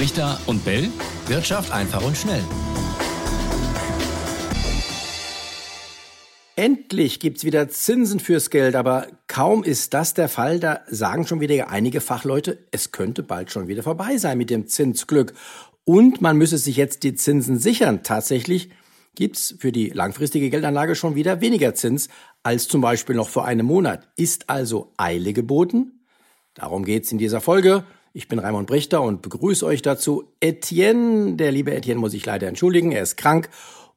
Brichter und Bell. Wirtschaft einfach und schnell. Endlich gibt's wieder Zinsen fürs Geld, aber kaum ist das der Fall, da sagen schon wieder einige Fachleute, es könnte bald schon wieder vorbei sein mit dem Zinsglück. Und man müsse sich jetzt die Zinsen sichern. Tatsächlich gibt's für die langfristige Geldanlage schon wieder weniger Zins als zum Beispiel noch vor einem Monat. Ist also Eile geboten? Darum geht's in dieser Folge. Ich bin Raimund Brichter und begrüße euch dazu. Etienne, der liebe Etienne muss ich leider entschuldigen, er ist krank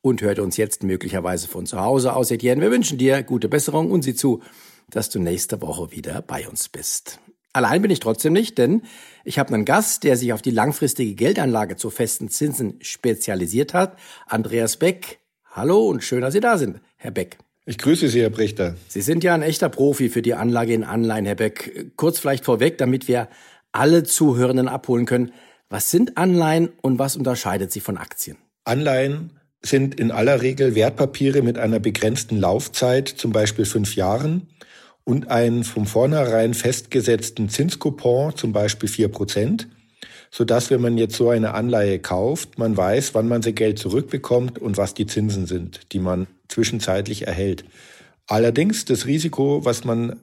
und hört uns jetzt möglicherweise von zu Hause aus. Etienne, wir wünschen dir gute Besserung und sieh zu, dass du nächste Woche wieder bei uns bist. Allein bin ich trotzdem nicht, denn ich habe einen Gast, der sich auf die langfristige Geldanlage zu festen Zinsen spezialisiert hat, Andreas Beck. Hallo und schön, dass Sie da sind, Herr Beck. Ich grüße Sie, Herr Brichter. Sie sind ja ein echter Profi für die Anlage in Anleihen, Herr Beck. Kurz vielleicht vorweg, damit wir alle Zuhörenden abholen können. Was sind Anleihen und was unterscheidet sie von Aktien? Anleihen sind in aller Regel Wertpapiere mit einer begrenzten Laufzeit, zum Beispiel fünf Jahren, und einen von vornherein festgesetzten Zinskupon, zum Beispiel vier Prozent, sodass, wenn man jetzt so eine Anleihe kauft, man weiß, wann man sein Geld zurückbekommt und was die Zinsen sind, die man zwischenzeitlich erhält. Allerdings das Risiko, was man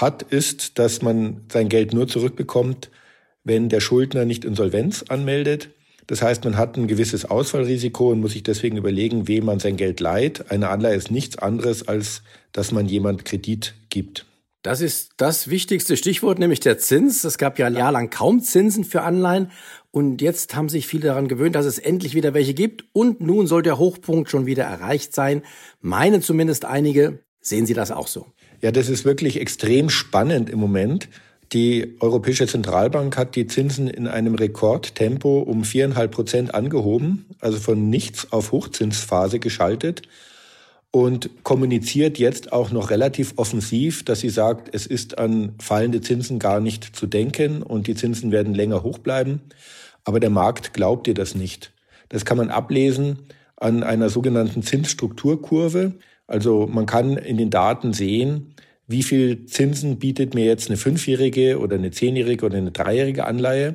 hat, ist, dass man sein Geld nur zurückbekommt, wenn der Schuldner nicht Insolvenz anmeldet das heißt, man hat ein gewisses Ausfallrisiko und muss sich deswegen überlegen, wem man sein Geld leiht. Eine Anleihe ist nichts anderes, als dass man jemand Kredit gibt. Das ist das wichtigste Stichwort, nämlich der Zins. Es gab ja ein Jahr lang kaum Zinsen für Anleihen. Und jetzt haben sich viele daran gewöhnt, dass es endlich wieder welche gibt. Und nun soll der Hochpunkt schon wieder erreicht sein. Meinen zumindest einige. Sehen Sie das auch so? Ja, das ist wirklich extrem spannend im Moment. Die Europäische Zentralbank hat die Zinsen in einem Rekordtempo um viereinhalb Prozent angehoben, also von nichts auf Hochzinsphase geschaltet und kommuniziert jetzt auch noch relativ offensiv, dass sie sagt, es ist an fallende Zinsen gar nicht zu denken und die Zinsen werden länger hoch bleiben. Aber der Markt glaubt ihr das nicht. Das kann man ablesen an einer sogenannten Zinsstrukturkurve. Also man kann in den Daten sehen, wie viel Zinsen bietet mir jetzt eine fünfjährige oder eine zehnjährige oder eine dreijährige Anleihe.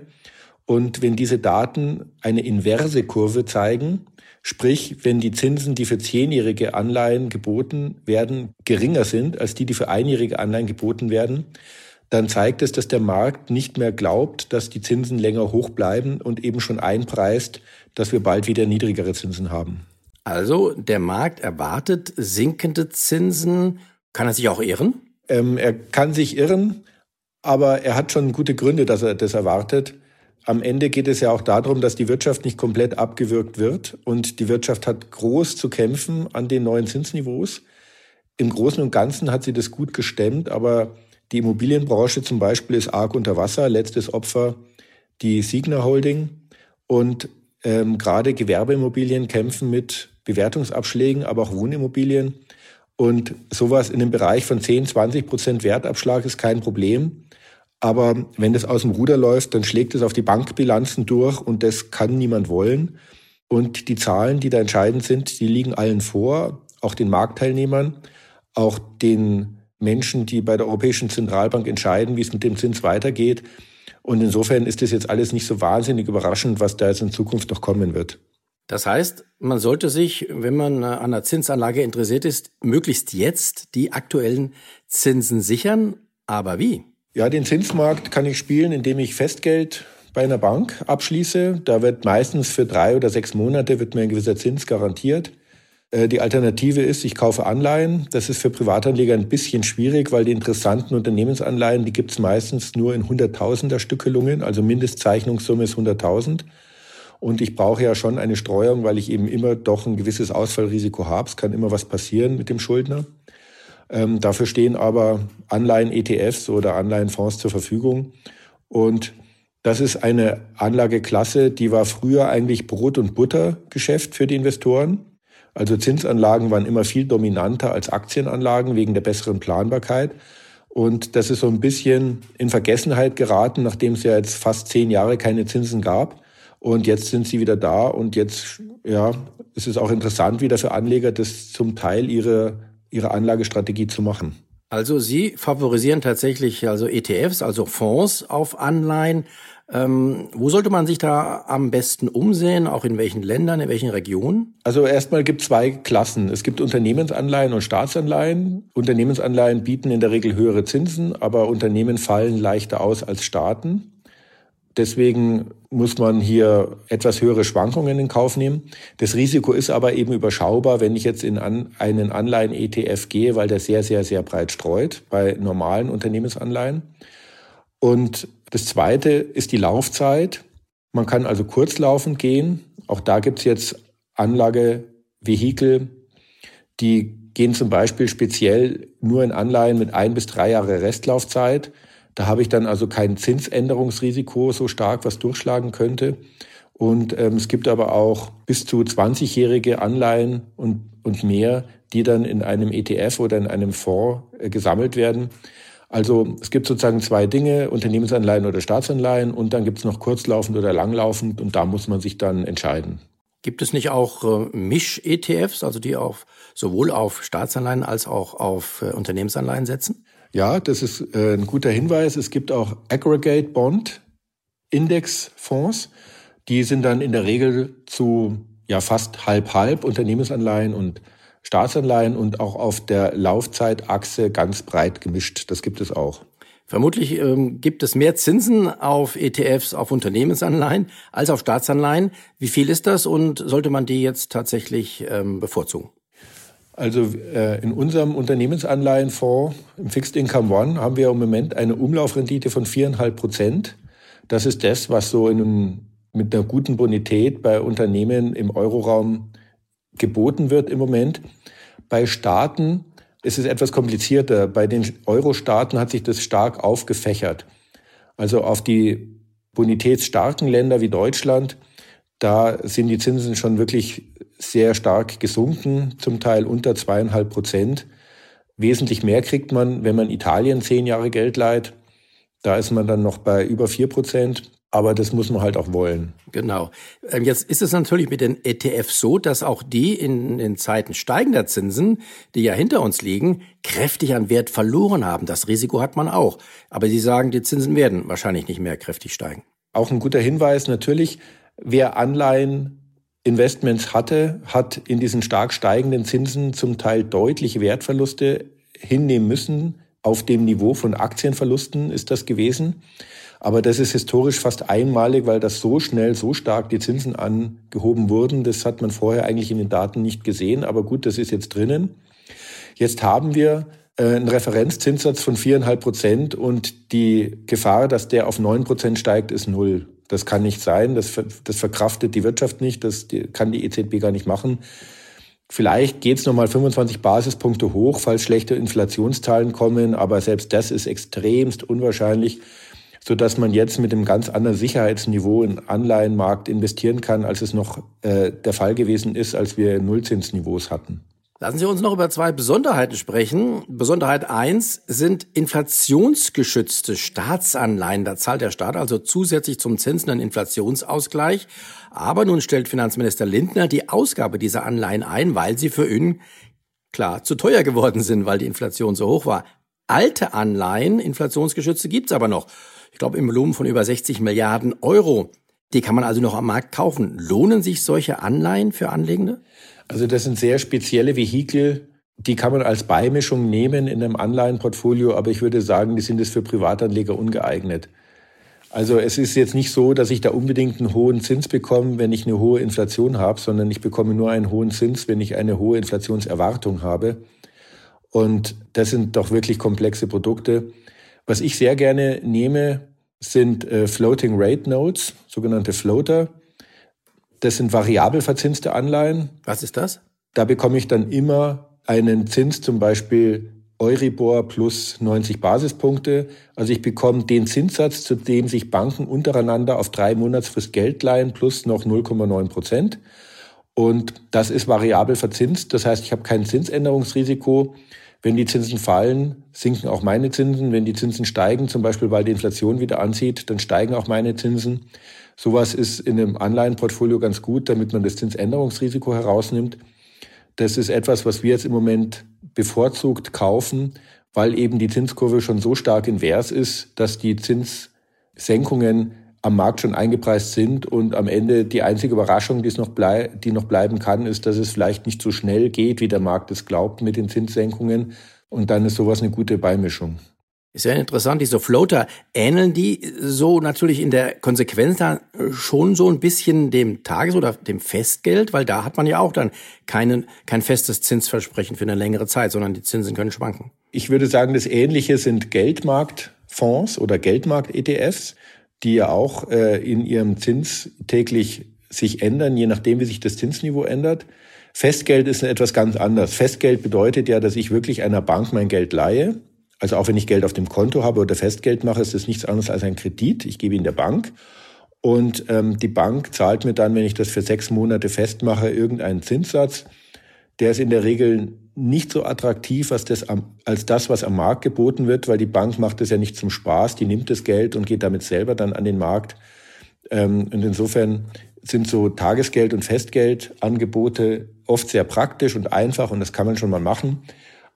Und wenn diese Daten eine inverse Kurve zeigen, sprich, wenn die Zinsen, die für zehnjährige Anleihen geboten werden, geringer sind als die, die für einjährige Anleihen geboten werden, dann zeigt es, dass der Markt nicht mehr glaubt, dass die Zinsen länger hoch bleiben und eben schon einpreist, dass wir bald wieder niedrigere Zinsen haben. Also der Markt erwartet sinkende Zinsen. Kann er sich auch irren? Ähm, er kann sich irren, aber er hat schon gute Gründe, dass er das erwartet. Am Ende geht es ja auch darum, dass die Wirtschaft nicht komplett abgewürgt wird und die Wirtschaft hat groß zu kämpfen an den neuen Zinsniveaus. Im Großen und Ganzen hat sie das gut gestemmt, aber die Immobilienbranche zum Beispiel ist arg unter Wasser. Letztes Opfer die Signa Holding und ähm, gerade Gewerbeimmobilien kämpfen mit Bewertungsabschlägen, aber auch Wohnimmobilien. Und sowas in dem Bereich von 10, 20 Prozent Wertabschlag ist kein Problem. Aber wenn das aus dem Ruder läuft, dann schlägt es auf die Bankbilanzen durch und das kann niemand wollen. Und die Zahlen, die da entscheidend sind, die liegen allen vor, auch den Marktteilnehmern, auch den Menschen, die bei der Europäischen Zentralbank entscheiden, wie es mit dem Zins weitergeht. Und insofern ist das jetzt alles nicht so wahnsinnig überraschend, was da jetzt in Zukunft noch kommen wird. Das heißt, man sollte sich, wenn man an einer Zinsanlage interessiert ist, möglichst jetzt die aktuellen Zinsen sichern. Aber wie? Ja, den Zinsmarkt kann ich spielen, indem ich Festgeld bei einer Bank abschließe. Da wird meistens für drei oder sechs Monate wird mir ein gewisser Zins garantiert. Äh, die Alternative ist, ich kaufe Anleihen. Das ist für Privatanleger ein bisschen schwierig, weil die interessanten Unternehmensanleihen, die gibt es meistens nur in Hunderttausender Stückelungen, also Mindestzeichnungssumme ist 100.000. Und ich brauche ja schon eine Streuung, weil ich eben immer doch ein gewisses Ausfallrisiko habe. Es kann immer was passieren mit dem Schuldner. Ähm, dafür stehen aber Anleihen-ETFs oder Anleihenfonds zur Verfügung. Und das ist eine Anlageklasse, die war früher eigentlich Brot- und Buttergeschäft für die Investoren. Also Zinsanlagen waren immer viel dominanter als Aktienanlagen wegen der besseren Planbarkeit. Und das ist so ein bisschen in Vergessenheit geraten, nachdem es ja jetzt fast zehn Jahre keine Zinsen gab. Und jetzt sind sie wieder da und jetzt, ja, ist es auch interessant wieder für Anleger, das zum Teil ihre, ihre Anlagestrategie zu machen. Also Sie favorisieren tatsächlich also ETFs, also Fonds auf Anleihen. Ähm, wo sollte man sich da am besten umsehen, auch in welchen Ländern, in welchen Regionen? Also erstmal gibt es zwei Klassen. Es gibt Unternehmensanleihen und Staatsanleihen. Unternehmensanleihen bieten in der Regel höhere Zinsen, aber Unternehmen fallen leichter aus als Staaten. Deswegen muss man hier etwas höhere Schwankungen in Kauf nehmen. Das Risiko ist aber eben überschaubar, wenn ich jetzt in einen Anleihen-ETF gehe, weil der sehr, sehr, sehr breit streut bei normalen Unternehmensanleihen. Und das Zweite ist die Laufzeit. Man kann also kurzlaufend gehen. Auch da gibt es jetzt Anlagevehikel, die gehen zum Beispiel speziell nur in Anleihen mit ein bis drei Jahre Restlaufzeit. Da habe ich dann also kein Zinsänderungsrisiko so stark, was durchschlagen könnte. Und ähm, es gibt aber auch bis zu 20-jährige Anleihen und, und mehr, die dann in einem ETF oder in einem Fonds äh, gesammelt werden. Also es gibt sozusagen zwei Dinge, Unternehmensanleihen oder Staatsanleihen und dann gibt es noch kurzlaufend oder langlaufend und da muss man sich dann entscheiden. Gibt es nicht auch äh, Misch-ETFs, also die auf, sowohl auf Staatsanleihen als auch auf äh, Unternehmensanleihen setzen? Ja, das ist äh, ein guter Hinweis. Es gibt auch Aggregate Bond Indexfonds. Die sind dann in der Regel zu ja fast halb halb Unternehmensanleihen und Staatsanleihen und auch auf der Laufzeitachse ganz breit gemischt. Das gibt es auch. Vermutlich ähm, gibt es mehr Zinsen auf ETFs, auf Unternehmensanleihen als auf Staatsanleihen. Wie viel ist das und sollte man die jetzt tatsächlich ähm, bevorzugen? Also äh, in unserem Unternehmensanleihenfonds im Fixed Income One haben wir im Moment eine Umlaufrendite von viereinhalb Prozent. Das ist das, was so in einem, mit einer guten Bonität bei Unternehmen im Euroraum geboten wird im Moment. Bei Staaten ist es etwas komplizierter. Bei den Euro-Staaten hat sich das stark aufgefächert. Also auf die bonitätsstarken Länder wie Deutschland, da sind die Zinsen schon wirklich sehr stark gesunken, zum Teil unter zweieinhalb Prozent. Wesentlich mehr kriegt man, wenn man Italien zehn Jahre Geld leiht. Da ist man dann noch bei über vier Prozent. Aber das muss man halt auch wollen. Genau. Ähm, jetzt ist es natürlich mit den ETFs so, dass auch die in, in Zeiten steigender Zinsen, die ja hinter uns liegen, kräftig an Wert verloren haben. Das Risiko hat man auch. Aber Sie sagen, die Zinsen werden wahrscheinlich nicht mehr kräftig steigen. Auch ein guter Hinweis natürlich, wer Anleihen Investments hatte, hat in diesen stark steigenden Zinsen zum Teil deutliche Wertverluste hinnehmen müssen. Auf dem Niveau von Aktienverlusten ist das gewesen. Aber das ist historisch fast einmalig, weil das so schnell, so stark die Zinsen angehoben wurden. Das hat man vorher eigentlich in den Daten nicht gesehen. Aber gut, das ist jetzt drinnen. Jetzt haben wir äh, einen Referenzzinssatz von viereinhalb Prozent und die Gefahr, dass der auf neun Prozent steigt, ist null. Das kann nicht sein. Das, das verkraftet die Wirtschaft nicht. Das kann die EZB gar nicht machen. Vielleicht geht es nochmal 25 Basispunkte hoch, falls schlechte Inflationszahlen kommen, aber selbst das ist extremst unwahrscheinlich so dass man jetzt mit einem ganz anderen Sicherheitsniveau in Anleihenmarkt investieren kann, als es noch äh, der Fall gewesen ist, als wir Nullzinsniveaus hatten. Lassen Sie uns noch über zwei Besonderheiten sprechen. Besonderheit eins sind inflationsgeschützte Staatsanleihen. Da zahlt der Staat also zusätzlich zum Zinsen einen Inflationsausgleich. Aber nun stellt Finanzminister Lindner die Ausgabe dieser Anleihen ein, weil sie für ihn klar zu teuer geworden sind, weil die Inflation so hoch war. Alte Anleihen, inflationsgeschützte, gibt's aber noch ich glaube, im Volumen von über 60 Milliarden Euro. Die kann man also noch am Markt kaufen. Lohnen sich solche Anleihen für Anlegende? Also das sind sehr spezielle Vehikel, die kann man als Beimischung nehmen in einem Anleihenportfolio, aber ich würde sagen, die sind es für Privatanleger ungeeignet. Also es ist jetzt nicht so, dass ich da unbedingt einen hohen Zins bekomme, wenn ich eine hohe Inflation habe, sondern ich bekomme nur einen hohen Zins, wenn ich eine hohe Inflationserwartung habe. Und das sind doch wirklich komplexe Produkte. Was ich sehr gerne nehme, sind äh, Floating Rate Notes, sogenannte Floater. Das sind variabel verzinste Anleihen. Was ist das? Da bekomme ich dann immer einen Zins, zum Beispiel Euribor plus 90 Basispunkte. Also ich bekomme den Zinssatz, zu dem sich Banken untereinander auf drei Monatsfrist Geld leihen, plus noch 0,9 Prozent. Und das ist variabel verzinst. Das heißt, ich habe kein Zinsänderungsrisiko. Wenn die Zinsen fallen, sinken auch meine Zinsen. Wenn die Zinsen steigen, zum Beispiel weil die Inflation wieder anzieht, dann steigen auch meine Zinsen. Sowas ist in einem Anleihenportfolio ganz gut, damit man das Zinsänderungsrisiko herausnimmt. Das ist etwas, was wir jetzt im Moment bevorzugt kaufen, weil eben die Zinskurve schon so stark invers ist, dass die Zinssenkungen am Markt schon eingepreist sind und am Ende die einzige Überraschung, die, es noch blei die noch bleiben kann, ist, dass es vielleicht nicht so schnell geht, wie der Markt es glaubt mit den Zinssenkungen. Und dann ist sowas eine gute Beimischung. Ist ja interessant, diese Floater, ähneln die so natürlich in der Konsequenz dann schon so ein bisschen dem Tages- oder dem Festgeld, weil da hat man ja auch dann keinen, kein festes Zinsversprechen für eine längere Zeit, sondern die Zinsen können schwanken. Ich würde sagen, das Ähnliche sind Geldmarktfonds oder Geldmarkt-ETFs, die ja auch äh, in ihrem Zins täglich sich ändern, je nachdem, wie sich das Zinsniveau ändert. Festgeld ist etwas ganz anderes. Festgeld bedeutet ja, dass ich wirklich einer Bank mein Geld leihe also auch wenn ich Geld auf dem Konto habe oder Festgeld mache, ist das nichts anderes als ein Kredit. Ich gebe ihn der Bank. Und ähm, die Bank zahlt mir dann, wenn ich das für sechs Monate festmache, irgendeinen Zinssatz. Der ist in der Regel nicht so attraktiv als das, als das, was am Markt geboten wird, weil die Bank macht das ja nicht zum Spaß. Die nimmt das Geld und geht damit selber dann an den Markt. Ähm, und insofern sind so Tagesgeld- und Festgeldangebote oft sehr praktisch und einfach und das kann man schon mal machen.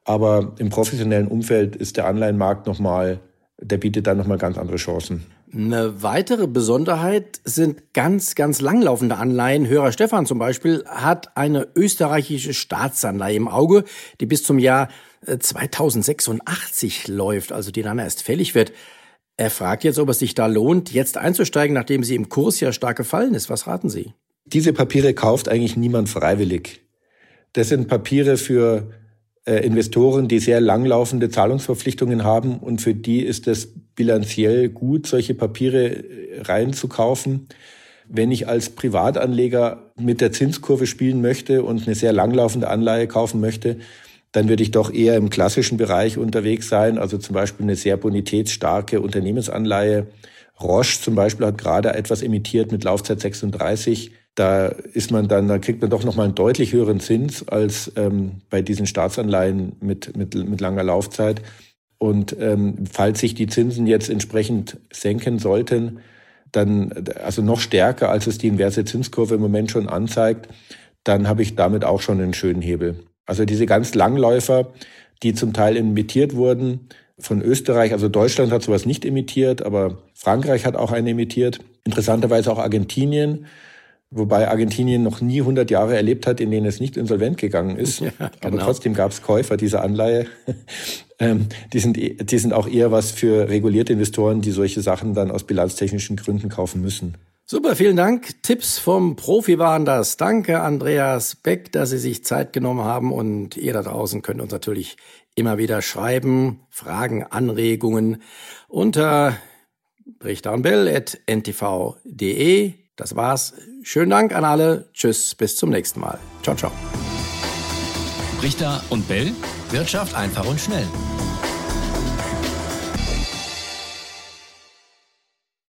Aber im professionellen Umfeld ist der Anleihenmarkt nochmal, der bietet dann nochmal ganz andere Chancen. Eine weitere Besonderheit sind ganz, ganz langlaufende Anleihen. Hörer Stefan zum Beispiel hat eine österreichische Staatsanleihe im Auge, die bis zum Jahr 2086 äh, läuft, also die dann erst fällig wird. Er fragt jetzt, ob es sich da lohnt, jetzt einzusteigen, nachdem sie im Kurs ja stark gefallen ist. Was raten Sie? Diese Papiere kauft eigentlich niemand freiwillig. Das sind Papiere für Investoren, die sehr langlaufende Zahlungsverpflichtungen haben und für die ist es bilanziell gut, solche Papiere äh, reinzukaufen. Wenn ich als Privatanleger mit der Zinskurve spielen möchte und eine sehr langlaufende Anleihe kaufen möchte, dann würde ich doch eher im klassischen Bereich unterwegs sein, also zum Beispiel eine sehr bonitätsstarke Unternehmensanleihe. Roche zum Beispiel hat gerade etwas emittiert mit Laufzeit 36 da ist man dann, da kriegt man doch nochmal einen deutlich höheren Zins als ähm, bei diesen Staatsanleihen mit, mit, mit langer Laufzeit. Und ähm, falls sich die Zinsen jetzt entsprechend senken sollten, dann also noch stärker, als es die inverse Zinskurve im Moment schon anzeigt, dann habe ich damit auch schon einen schönen Hebel. Also diese ganz Langläufer, die zum Teil emittiert wurden von Österreich, also Deutschland hat sowas nicht emittiert, aber Frankreich hat auch einen emittiert. Interessanterweise auch Argentinien Wobei Argentinien noch nie 100 Jahre erlebt hat, in denen es nicht insolvent gegangen ist. Ja, genau. Aber trotzdem gab es Käufer dieser Anleihe. ähm, die, sind, e, die sind auch eher was für regulierte Investoren, die solche Sachen dann aus bilanztechnischen Gründen kaufen müssen. Super, vielen Dank. Tipps vom Profi waren das. Danke, Andreas Beck, dass Sie sich Zeit genommen haben. Und ihr da draußen könnt uns natürlich immer wieder schreiben, Fragen, Anregungen unter brichtaunbell.ntv.de. Das war's. Schönen Dank an alle. Tschüss, bis zum nächsten Mal. Ciao, ciao. Richter und Bell. Wirtschaft einfach und schnell.